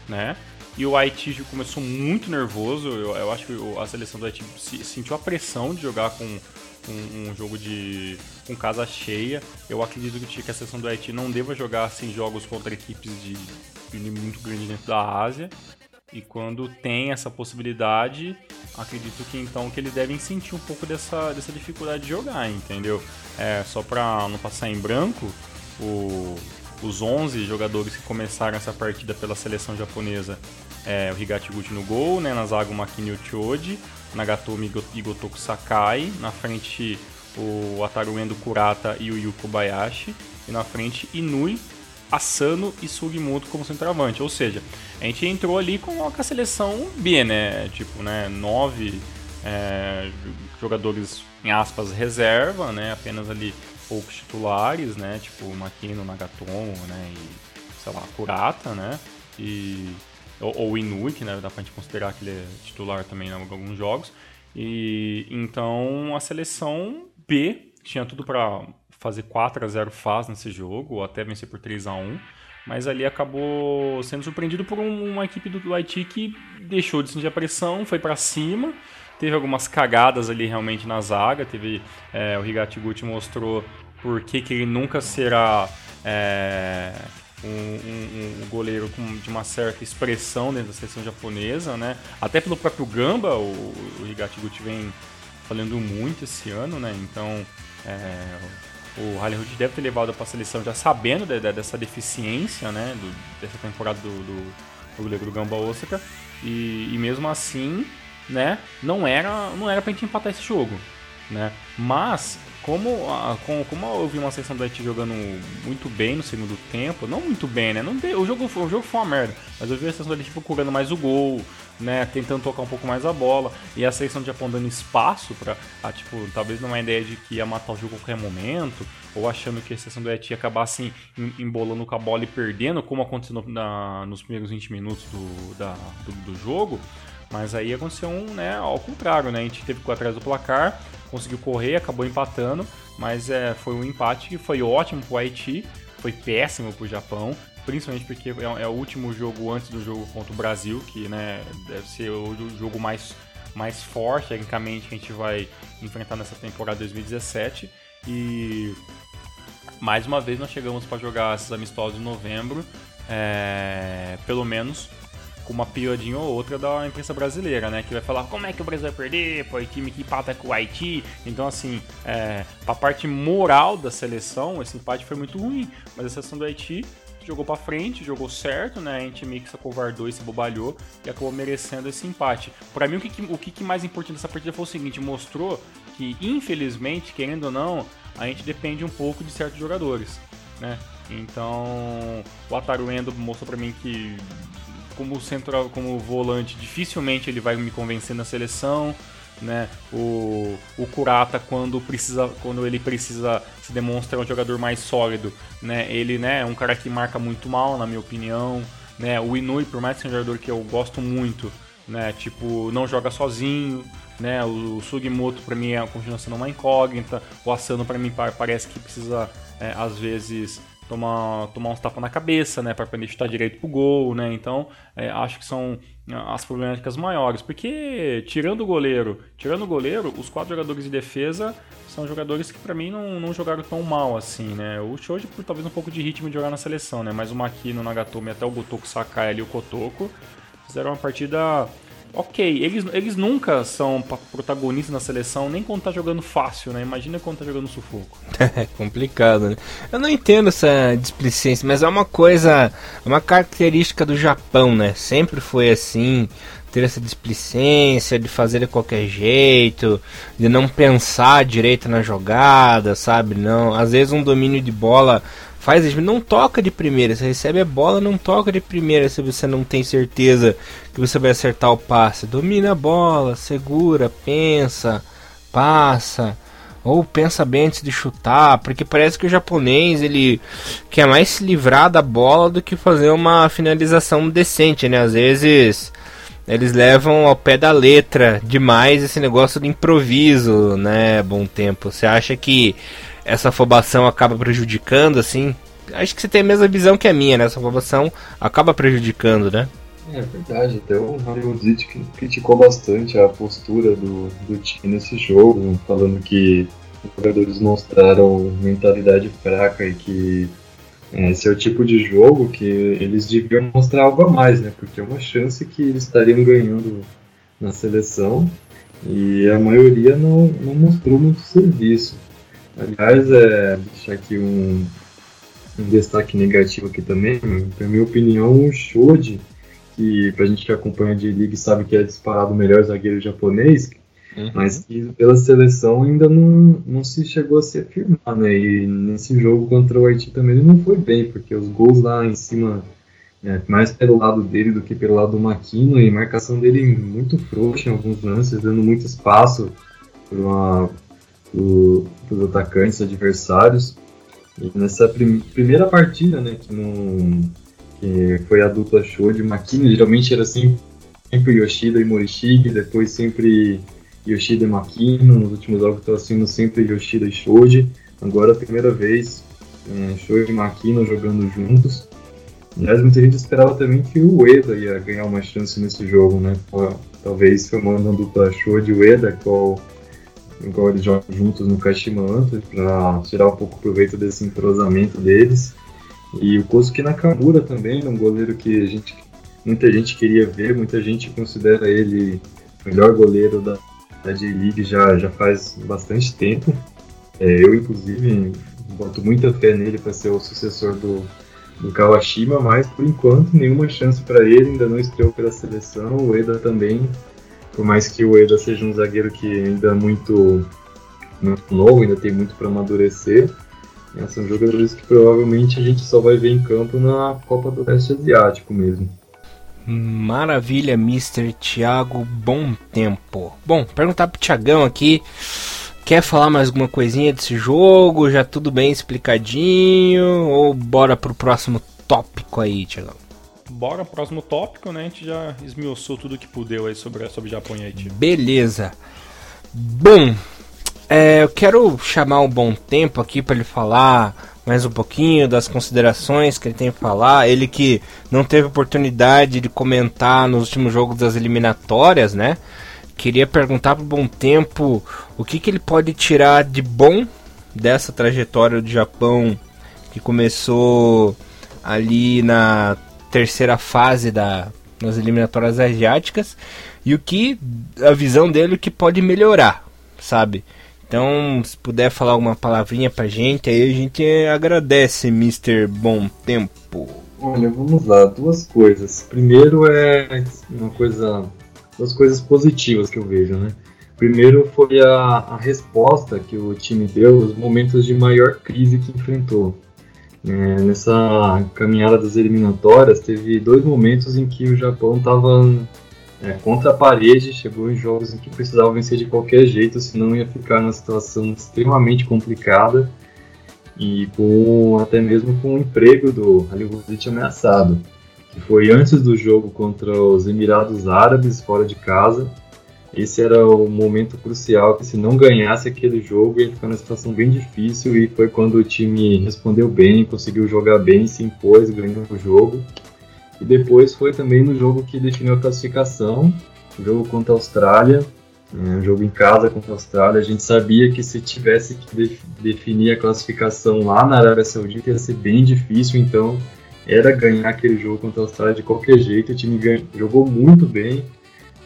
né? E o Haiti começou muito nervoso. Eu, eu acho que a seleção do Haiti sentiu a pressão de jogar com um, um, jogo de com casa cheia. Eu acredito que a seleção do Haiti não deva jogar assim jogos contra equipes de, de muito grande dentro da Ásia. E quando tem essa possibilidade, acredito que então que eles devem sentir um pouco dessa, dessa dificuldade de jogar, entendeu? É, só para não passar em branco, o, os 11 jogadores que começaram essa partida pela seleção japonesa é o Higashiguchi no gol, né, na zaga o Makini Uchoji, Nagatomi e Gotoku Sakai, na frente o Ataru Endo Kurata e o Yuko Bayashi, e na frente Inui, Asano e Sugimoto como centroavante. Ou seja, a gente entrou ali com a seleção B, né? Tipo, né? Nove é, jogadores, em aspas, reserva, né? Apenas ali poucos titulares, né? Tipo, Makino, Nagatomo, né? E, sei lá, Kurata, né? E, ou, o Inui, que né, dá pra gente considerar que ele é titular também em alguns jogos. E então a seleção B tinha tudo para fazer 4 a 0 faz nesse jogo, ou até vencer por 3 a 1 mas ali acabou sendo surpreendido por uma equipe do Haiti que deixou de sentir a pressão, foi para cima, teve algumas cagadas ali realmente na zaga, teve é, o Higati Gucci mostrou por que, que ele nunca será é, um, um, um, goleiro com, de uma certa expressão dentro da seleção japonesa, né? Até pelo próprio Gamba, o, o Higati Gucci vem falando muito esse ano, né? Então, é, o Hollywood deve ter levado para a seleção já sabendo de, de, dessa deficiência, né, do, dessa temporada do, do, do goleiro do Gamba Osaka, e, e, mesmo assim, né, não era não era para gente empatar esse jogo, né? Mas como, a, como, como eu vi uma seleção do Haiti jogando muito bem no segundo tempo, não muito bem, né? Não o, jogo, o jogo foi uma merda, mas eu vi a seleção do Haiti procurando mais o gol, né? Tentando tocar um pouco mais a bola, e a seleção do Japão dando espaço para tipo, talvez numa ideia de que ia matar o jogo a qualquer momento, ou achando que a seleção do Haiti ia acabar assim, embolando com a bola e perdendo, como aconteceu na, nos primeiros 20 minutos do, da, do, do jogo. Mas aí aconteceu um, né, ao contrário, né? A gente teve atrás do placar, conseguiu correr, acabou empatando, mas é, foi um empate que foi ótimo pro Haiti, foi péssimo pro Japão, principalmente porque é, é, o último jogo antes do jogo contra o Brasil, que né, deve ser o jogo mais, mais forte, tecnicamente, que a gente vai enfrentar nessa temporada 2017. E mais uma vez nós chegamos para jogar esses amistosos em novembro, é, pelo menos com uma piadinha ou outra da imprensa brasileira, né? Que vai falar como é que o Brasil vai perder, foi time que empata com o Haiti. Então, assim, é, a parte moral da seleção, esse empate foi muito ruim. Mas a seleção do Haiti jogou para frente, jogou certo, né? A gente meio que se acovardou e se bobalhou e acabou merecendo esse empate. Para mim, o que, o que mais importante dessa partida foi o seguinte: mostrou que, infelizmente, querendo ou não, a gente depende um pouco de certos jogadores, né? Então, o Ataruendo mostrou para mim que como central, como volante, dificilmente ele vai me convencer na seleção. Né? O, o Kurata quando precisa quando ele precisa se demonstrar um jogador mais sólido, né? Ele, né, é um cara que marca muito mal, na minha opinião, né? O Inui, por mais que seja um jogador que eu gosto muito, né, tipo, não joga sozinho, né? O, o Sugimoto para mim é a continuação uma incógnita, o Asano para mim parece que precisa é, às vezes tomar, tomar uns tapas na cabeça, né, para aprender a chutar direito pro gol, né? Então, é, acho que são ah, as problemáticas maiores, porque tirando o goleiro, tirando o goleiro, os quatro jogadores de defesa são jogadores que para mim não, não jogaram tão mal assim, né? O Shoji por talvez um pouco de ritmo de jogar na seleção, né? Mas o Makino, o Nagatomi até o Gotoku Sakai ali o Kotoko fizeram uma partida ok, eles, eles nunca são protagonistas na seleção, nem quando tá jogando fácil, né? Imagina quando tá jogando sufoco. *laughs* É complicado, né? Eu não entendo essa displicência, mas é uma coisa, é uma característica do Japão, né? Sempre foi assim, ter essa displicência de fazer de qualquer jeito, de não pensar direito na jogada, sabe? Não, às vezes um domínio de bola faz não toca de primeira, você recebe a bola, não toca de primeira se você não tem certeza que você vai acertar o passe. Domina a bola, segura, pensa, passa, ou pensa bem antes de chutar, porque parece que o japonês ele quer mais se livrar da bola do que fazer uma finalização decente, né? Às vezes eles levam ao pé da letra demais esse negócio de improviso, né? Bom tempo. Você acha que essa afobação acaba prejudicando, assim. Acho que você tem a mesma visão que a minha, né? Essa afobação acaba prejudicando, né? É verdade, até o Hollywood criticou bastante a postura do, do time nesse jogo, falando que os jogadores mostraram mentalidade fraca e que é, esse é o tipo de jogo que eles deviam mostrar algo a mais, né? Porque é uma chance que eles estariam ganhando na seleção e a maioria não, não mostrou muito serviço. Aliás, é, deixar aqui um, um destaque negativo aqui também, na minha opinião, o Shode, que pra gente que acompanha de League sabe que é disparado o melhor zagueiro japonês, uhum. mas que pela seleção ainda não, não se chegou a se afirmar, né? E nesse jogo contra o Haiti também ele não foi bem, porque os gols lá em cima, é, mais pelo lado dele do que pelo lado do Maquino, e marcação dele muito frouxa em alguns lances, dando muito espaço para uma para os atacantes adversários. E nessa prim primeira partida, né, que, não, que foi a dupla show de Makino, geralmente era sempre, sempre Yoshida e Morishige, depois sempre Yoshida e Makino, nos últimos jogos estava sendo sempre Yoshida e Shoji. Agora a primeira vez é, Shoji e Makino jogando juntos. Aliás, muita gente esperava também que o Ueda ia ganhar uma chance nesse jogo, né? Talvez formando a dupla Shoji e Ueda, qual igual eles jogam juntos no Kashima antes, para tirar um pouco proveito desse entrosamento deles. E o Kosuke Nakamura também, um goleiro que gente, muita gente queria ver, muita gente considera ele o melhor goleiro da, da J-League já, já faz bastante tempo. É, eu, inclusive, boto muita fé nele para ser o sucessor do, do Kawashima, mas por enquanto nenhuma chance para ele, ainda não estreou pela seleção. O Eda também por mais que o Eda seja um zagueiro que ainda é muito muito novo, ainda tem muito para amadurecer. É, são jogadores que provavelmente a gente só vai ver em campo na Copa do Leste Asiático mesmo. Maravilha, Mr. Thiago Bom Tempo. Bom, perguntar pro Thiagão aqui. Quer falar mais alguma coisinha desse jogo? Já tudo bem explicadinho? Ou bora pro próximo tópico aí, Thiagão? Bora, próximo tópico, né? A gente já esmiuçou tudo que pudeu aí sobre, sobre Japão e Haiti. Beleza. Bom, é, eu quero chamar um bom tempo aqui para ele falar mais um pouquinho das considerações que ele tem a falar. Ele que não teve oportunidade de comentar nos últimos jogos das eliminatórias, né? Queria perguntar para o Bom Tempo o que, que ele pode tirar de bom dessa trajetória do Japão que começou ali na terceira fase da, nas eliminatórias asiáticas e o que a visão dele que pode melhorar, sabe? Então, se puder falar alguma palavrinha pra gente, aí a gente agradece, Mr. Bom Tempo. Olha, vamos lá, duas coisas. Primeiro é uma coisa, duas coisas positivas que eu vejo, né? Primeiro foi a, a resposta que o time deu nos momentos de maior crise que enfrentou. É, nessa caminhada das eliminatórias, teve dois momentos em que o Japão estava é, contra a parede, chegou em jogos em que precisava vencer de qualquer jeito, senão ia ficar numa situação extremamente complicada e com até mesmo com o emprego do Halilhodzic ameaçado, que foi antes do jogo contra os Emirados Árabes fora de casa. Esse era o momento crucial que se não ganhasse aquele jogo ia ficar numa situação bem difícil e foi quando o time respondeu bem, conseguiu jogar bem, se impôs, ganhou o jogo. E depois foi também no jogo que definiu a classificação, o jogo contra a Austrália, um jogo em casa contra a Austrália. A gente sabia que se tivesse que definir a classificação lá na Arábia Saudita ia ser bem difícil, então era ganhar aquele jogo contra a Austrália de qualquer jeito. O time jogou muito bem,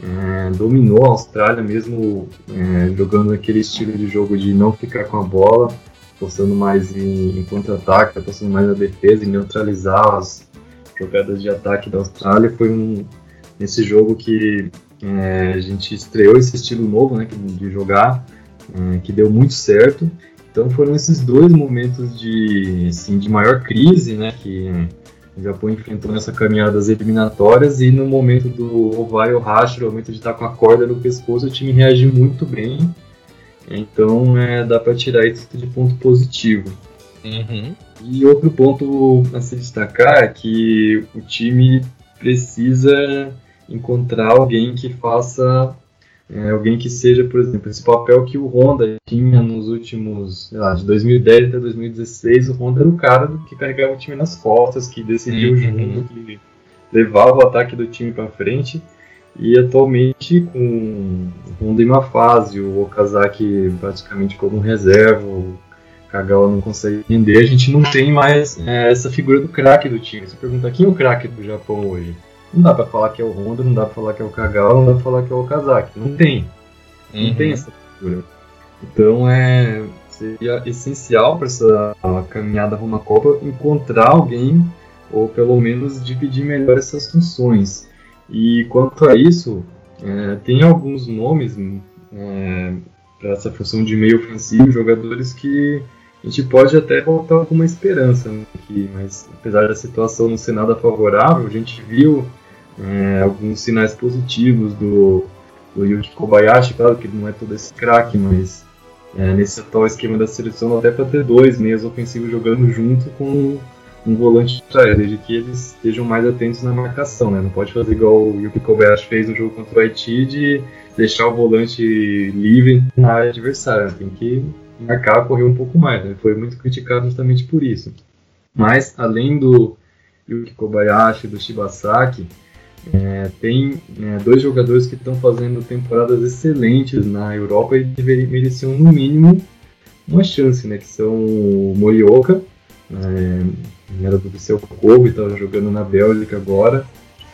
é, dominou a Austrália mesmo é, jogando aquele estilo de jogo de não ficar com a bola, apostando mais em, em contra-ataque, apostando mais na defesa, em neutralizar as, jogadas de ataque da Austrália. Foi um nesse jogo que é, a gente estreou esse estilo novo né, de jogar, é, que deu muito certo. Então foram esses dois momentos de, assim, de maior crise né, que o Japão enfrentou nessa caminhada das eliminatórias e no momento do Ovai Hashi, no momento de estar com a corda no pescoço, o time reagiu muito bem. Então é, dá para tirar isso de ponto positivo. Uhum. E outro ponto a se destacar é que o time precisa encontrar alguém que faça é, alguém que seja, por exemplo, esse papel que o Honda tinha nos últimos, sei lá, de 2010 até 2016, o Honda era o cara que carregava o time nas costas, que decidia uhum. o jogo, que levava o ataque do time para frente. E atualmente, com o Honda em uma fase, o Okazaki praticamente como reserva, o Kagawa não consegue entender, a gente não tem mais é, essa figura do craque do time. Você pergunta quem é o craque do Japão hoje? Não dá pra falar que é o Honda, não dá pra falar que é o Kagawa, não dá pra falar que é o Okazaki. Não tem. Não uhum. tem essa figura. Então é seria essencial para essa caminhada rumo à Copa encontrar alguém ou pelo menos dividir melhor essas funções. E quanto a isso, é, tem alguns nomes é, para essa função de meio ofensivo, jogadores que a gente pode até voltar com uma esperança né, aqui, mas apesar da situação não ser nada favorável, a gente viu é, alguns sinais positivos do, do Kobayashi, claro que não é todo esse craque, mas é, nesse atual esquema da seleção até para ter dois meias ofensivos jogando junto com um volante atrás, desde que eles estejam mais atentos na marcação, né? Não pode fazer igual o Yuki Kobayashi fez no jogo contra o Haiti de deixar o volante livre na área adversária, tem que marcar, correr um pouco mais. Né? Foi muito criticado justamente por isso. Mas, além do Yuki Kobayashi, do Shibasaki, é, tem é, dois jogadores que estão fazendo temporadas excelentes na Europa e deveriam, mereciam, no mínimo, uma chance, né? Que são o Morioka, é, era do seu Kobe, estava jogando na Bélgica agora,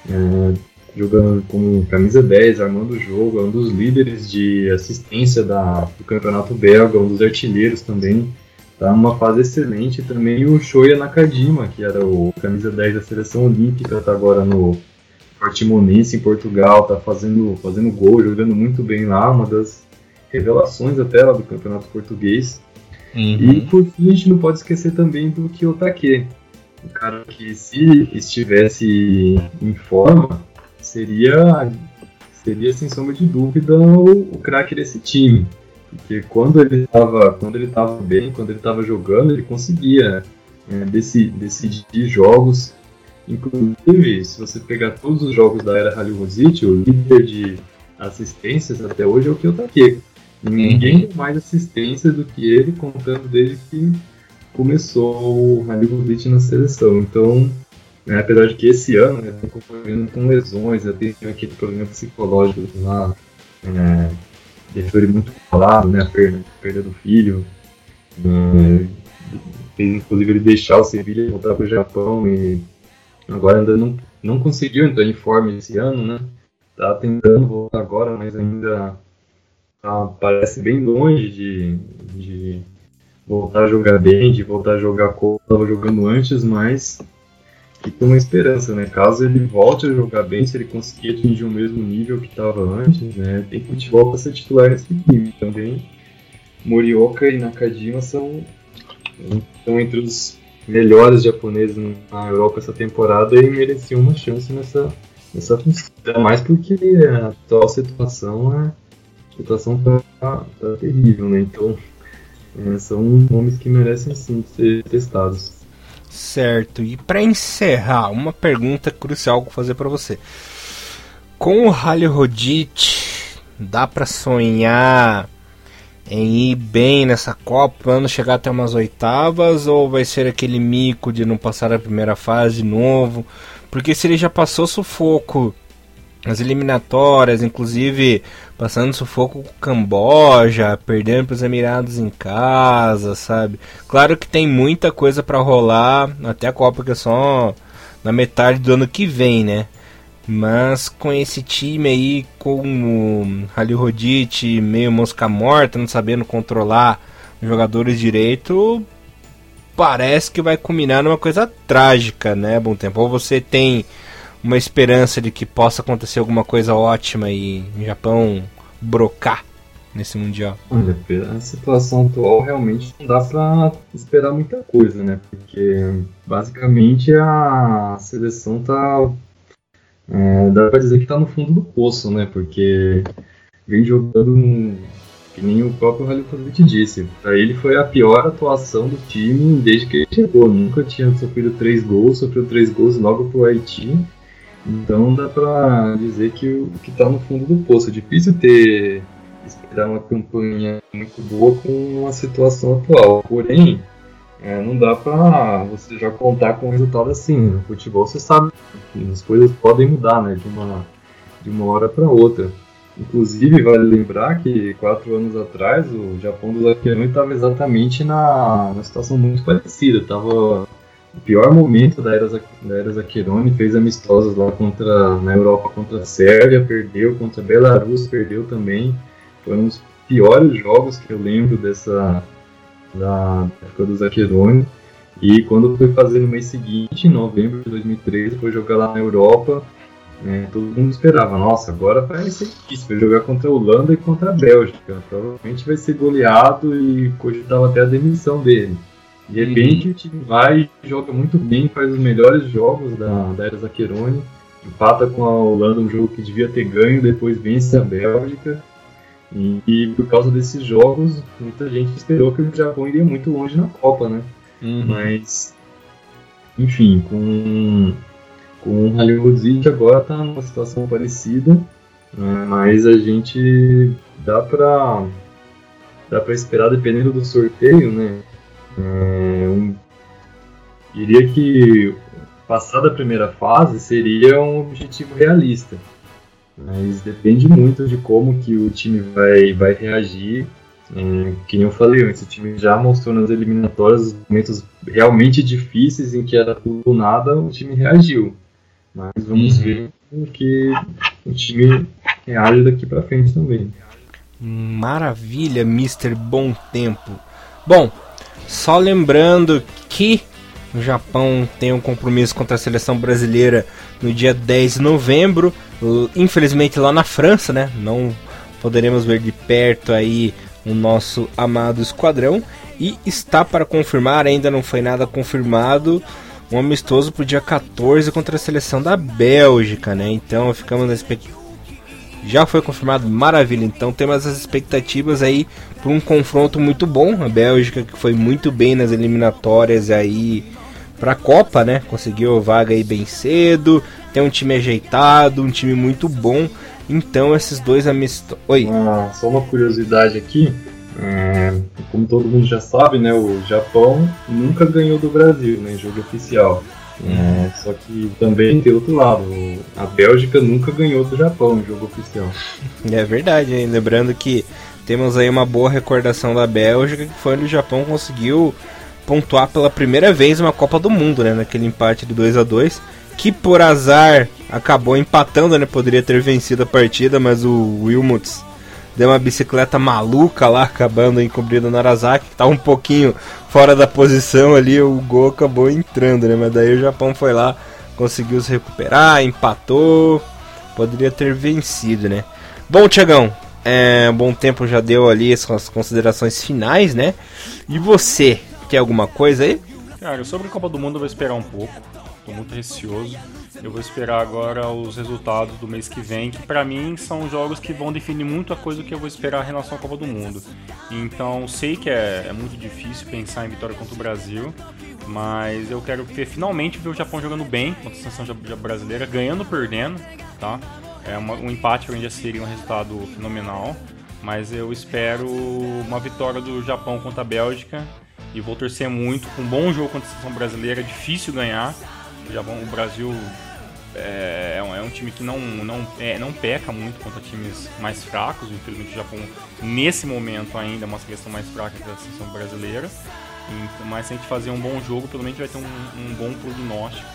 é, jogando com camisa 10, armando o jogo, é um dos líderes de assistência da, do campeonato belga, um dos artilheiros também. Tá numa fase excelente. Também o Shoya Nakajima, que era o camisa 10 da seleção olímpica, tá agora no Portimonense em Portugal, tá fazendo, fazendo gol, jogando muito bem lá, uma das revelações até lá do campeonato português. Uhum. E por fim, a gente não pode esquecer também do Kiyotake, um cara que se estivesse em forma, seria, seria sem sombra de dúvida o, o craque desse time. Porque quando ele estava quando ele tava bem, quando ele estava jogando, ele conseguia é, decidir, decidir jogos. Inclusive, se você pegar todos os jogos da era Rally Rosic, o líder de assistências até hoje é o Kiyotake. Ninguém tem mais assistência do que ele, contando desde que começou o Raligovic na seleção. Então, né, apesar de que esse ano ele está acompanhando com lesões, já tem aquele problema psicológico lá, é, foi muito falado, né, a perda, a perda do filho, é, fez inclusive ele deixar o Sevilha e voltar para o Japão e agora ainda não, não conseguiu entrar em forma esse ano, né, tá tentando voltar agora, mas ainda tá, parece bem longe de, de voltar a jogar bem, de voltar a jogar como estava jogando antes, mas fica uma esperança, né? Caso ele volte a jogar bem, se ele conseguir atingir o mesmo nível que estava antes, né? Tem futebol para ser titular nesse time também. Morioka e Nakajima são, são entre os melhores japoneses na Europa essa temporada e mereciam uma chance nessa, nessa função. Mais porque a atual situação é a situação tá, tá terrível, né? Então é, são nomes que merecem sim ser testados. Certo. E para encerrar, uma pergunta crucial que fazer para você. Com o Rally Rodit, dá para sonhar em ir bem nessa Copa, ano chegar até umas oitavas, ou vai ser aquele mico de não passar a primeira fase de novo? Porque se ele já passou sufoco nas eliminatórias, inclusive passando sufoco com o Camboja, perdendo para os Emirados em casa, sabe? Claro que tem muita coisa para rolar até a Copa que é só na metade do ano que vem, né? Mas com esse time aí, com o Halil Rodite meio mosca morta, não sabendo controlar os jogadores direito, parece que vai culminar numa coisa trágica, né, Bom Tempo? Ou você tem uma esperança de que possa acontecer alguma coisa ótima e o Japão brocar nesse Mundial? Olha, pela situação atual, realmente não dá para esperar muita coisa, né? Porque basicamente a seleção tá. É, dá pra dizer que tá no fundo do poço, né? Porque vem jogando que nem o próprio Halitovic disse. Para ele foi a pior atuação do time desde que ele chegou. Nunca tinha sofrido três gols, sofreu três gols logo pro Haiti então dá pra dizer que o que tá no fundo do poço. É difícil ter esperar uma campanha muito boa com uma situação atual. Porém, é, não dá pra você já contar com um resultado assim. No futebol você sabe que as coisas podem mudar né, de, uma, de uma hora para outra. Inclusive, vale lembrar que quatro anos atrás o Japão do Zaqueirão estava exatamente na, na situação muito parecida. Tava o pior momento da era, da era Zaccheroni, fez amistosos lá contra, na Europa contra a Sérvia, perdeu, contra a Belarus perdeu também. Foi um dos piores jogos que eu lembro dessa da época do Zaccheroni. E quando foi fazer no mês seguinte, em novembro de 2013, foi jogar lá na Europa, né, todo mundo esperava, nossa, agora vai ser difícil, vai jogar contra a Holanda e contra a Bélgica. Provavelmente vai ser goleado e cogitava até a demissão dele. De repente uhum. o time vai, joga muito bem, faz os melhores jogos da, da Era Zaccheroni, empata com a Holanda, um jogo que devia ter ganho, depois vence a Bélgica. E, e, por causa desses jogos, muita gente esperou que o Japão iria muito longe na Copa, né? Uhum. Mas, enfim, com, com o Hollywood agora tá numa situação parecida, né? mas a gente dá pra, dá pra esperar, dependendo do sorteio, né? É, um, diria que passar da primeira fase seria um objetivo realista, mas depende muito de como que o time vai, vai reagir. É, que nem eu falei antes, o time já mostrou nas eliminatórias momentos realmente difíceis em que era tudo nada, o time reagiu. Mas vamos uhum. ver o que o time reage daqui para frente também. Maravilha, Mr. Bom Tempo. Bom, só lembrando que o Japão tem um compromisso contra a seleção brasileira no dia 10 de novembro, infelizmente lá na França, né? Não poderemos ver de perto aí o nosso amado esquadrão. E está para confirmar, ainda não foi nada confirmado, um amistoso para o dia 14 contra a seleção da Bélgica, né? Então ficamos na expectativa. Já foi confirmado, maravilha. Então temos as expectativas aí para um confronto muito bom. A Bélgica que foi muito bem nas eliminatórias aí para a Copa, né? Conseguiu vaga aí bem cedo. Tem um time ajeitado, um time muito bom. Então esses dois amistosos. Oi. Ah, só uma curiosidade aqui. É, como todo mundo já sabe, né, o Japão nunca ganhou do Brasil né, em jogo oficial. É, só que também tem outro lado, a Bélgica nunca ganhou do Japão em jogo oficial. É verdade, hein? lembrando que temos aí uma boa recordação da Bélgica, que foi onde o Japão conseguiu pontuar pela primeira vez uma Copa do Mundo, né, naquele empate de 2 a 2 que por azar acabou empatando, né, poderia ter vencido a partida, mas o Wilmots deu uma bicicleta maluca lá, acabando encobrindo o Narazaki, que tava um pouquinho fora da posição ali, o gol acabou entrando, né? Mas daí o Japão foi lá, conseguiu se recuperar, empatou, poderia ter vencido, né? Bom, Tiagão, é, bom tempo já deu ali as considerações finais, né? E você, quer alguma coisa aí? Cara, sobre a Copa do Mundo eu vou esperar um pouco. Tô muito receoso. Eu vou esperar agora os resultados do mês que vem, que para mim são jogos que vão definir muito a coisa que eu vou esperar em relação à Copa do Mundo. Então sei que é, é muito difícil pensar em vitória contra o Brasil, mas eu quero ver finalmente ver o Japão jogando bem contra a seleção brasileira, ganhando ou perdendo, tá? É uma, um empate já seria um resultado fenomenal, mas eu espero uma vitória do Japão contra a Bélgica e vou torcer muito com um bom jogo contra a seleção brasileira, difícil ganhar. O, Japão, o Brasil é, é, um, é um time que não, não, é, não peca muito contra times mais fracos. Infelizmente, o Japão, nesse momento, ainda é uma seleção mais fraca que a seleção brasileira. Então, mas se a gente fazer um bom jogo, pelo menos vai ter um, um bom prognóstico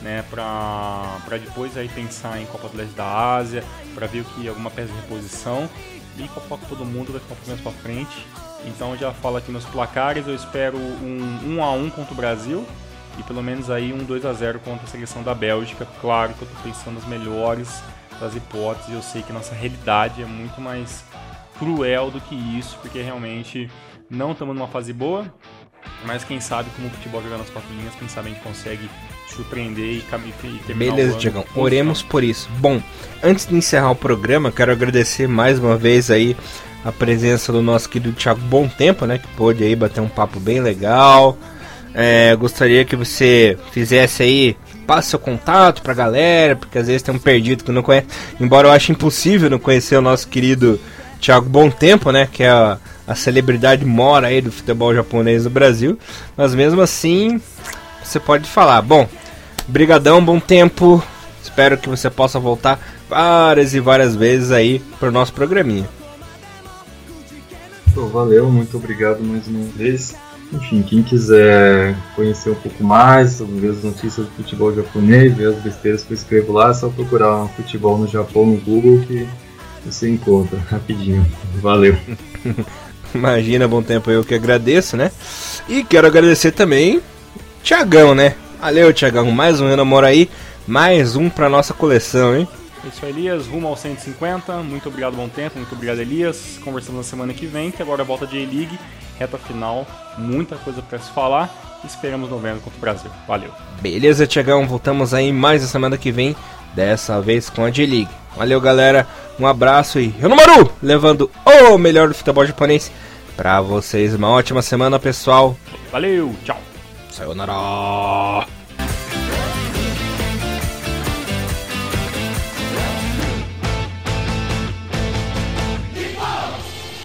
né, para depois aí pensar em Copa do Leste da Ásia, para ver o que alguma peça de reposição e Copa todo mundo vai ficar um pouco mais para frente. Então já falo aqui nos placares, eu espero um 1 a 1 contra o Brasil, e pelo menos aí um 2 a 0 contra a seleção da Bélgica. Claro que eu estou pensando nas melhores das hipóteses, eu sei que nossa realidade é muito mais cruel do que isso, porque realmente não estamos numa fase boa, mas quem sabe como o futebol jogar nas quatro linhas, quem sabe a gente consegue surpreender e, e terminar Beleza, Diegão. Oremos por isso. Bom, antes de encerrar o programa, quero agradecer mais uma vez aí a presença do nosso querido Thiago Bom Tempo, né, que pôde aí bater um papo bem legal, é, gostaria que você fizesse aí, passe seu contato pra galera, porque às vezes tem um perdido que não conhece. Embora eu ache impossível não conhecer o nosso querido Thiago Bom Tempo, né? Que é a, a celebridade mora aí do futebol japonês no Brasil. Mas mesmo assim, você pode falar. Bom, brigadão, bom tempo. Espero que você possa voltar várias e várias vezes aí pro nosso programinha. Valeu, muito obrigado mais uma vez. Enfim, quem quiser conhecer um pouco mais sobre as notícias do futebol japonês, ver as besteiras que eu escrevo lá, é só procurar um futebol no Japão no Google que você encontra *laughs* rapidinho. Valeu. *laughs* Imagina, bom tempo eu que agradeço, né? E quero agradecer também Tiagão, né? Valeu, Tiagão. Mais um Renamora aí, mais um pra nossa coleção, hein? É isso aí, Elias. Rumo ao 150. Muito obrigado, bom tempo. Muito obrigado, Elias. Conversamos na semana que vem, que agora é volta de A-League reta final, muita coisa para se falar. Esperamos novembro contra o Brasil. Valeu. Beleza, Tiagão. Voltamos aí mais a semana que vem, dessa vez com a J-League. Valeu, galera. Um abraço e Renomaru levando o melhor do futebol japonês para vocês. Uma ótima semana, pessoal. Valeu, tchau. Sayonara.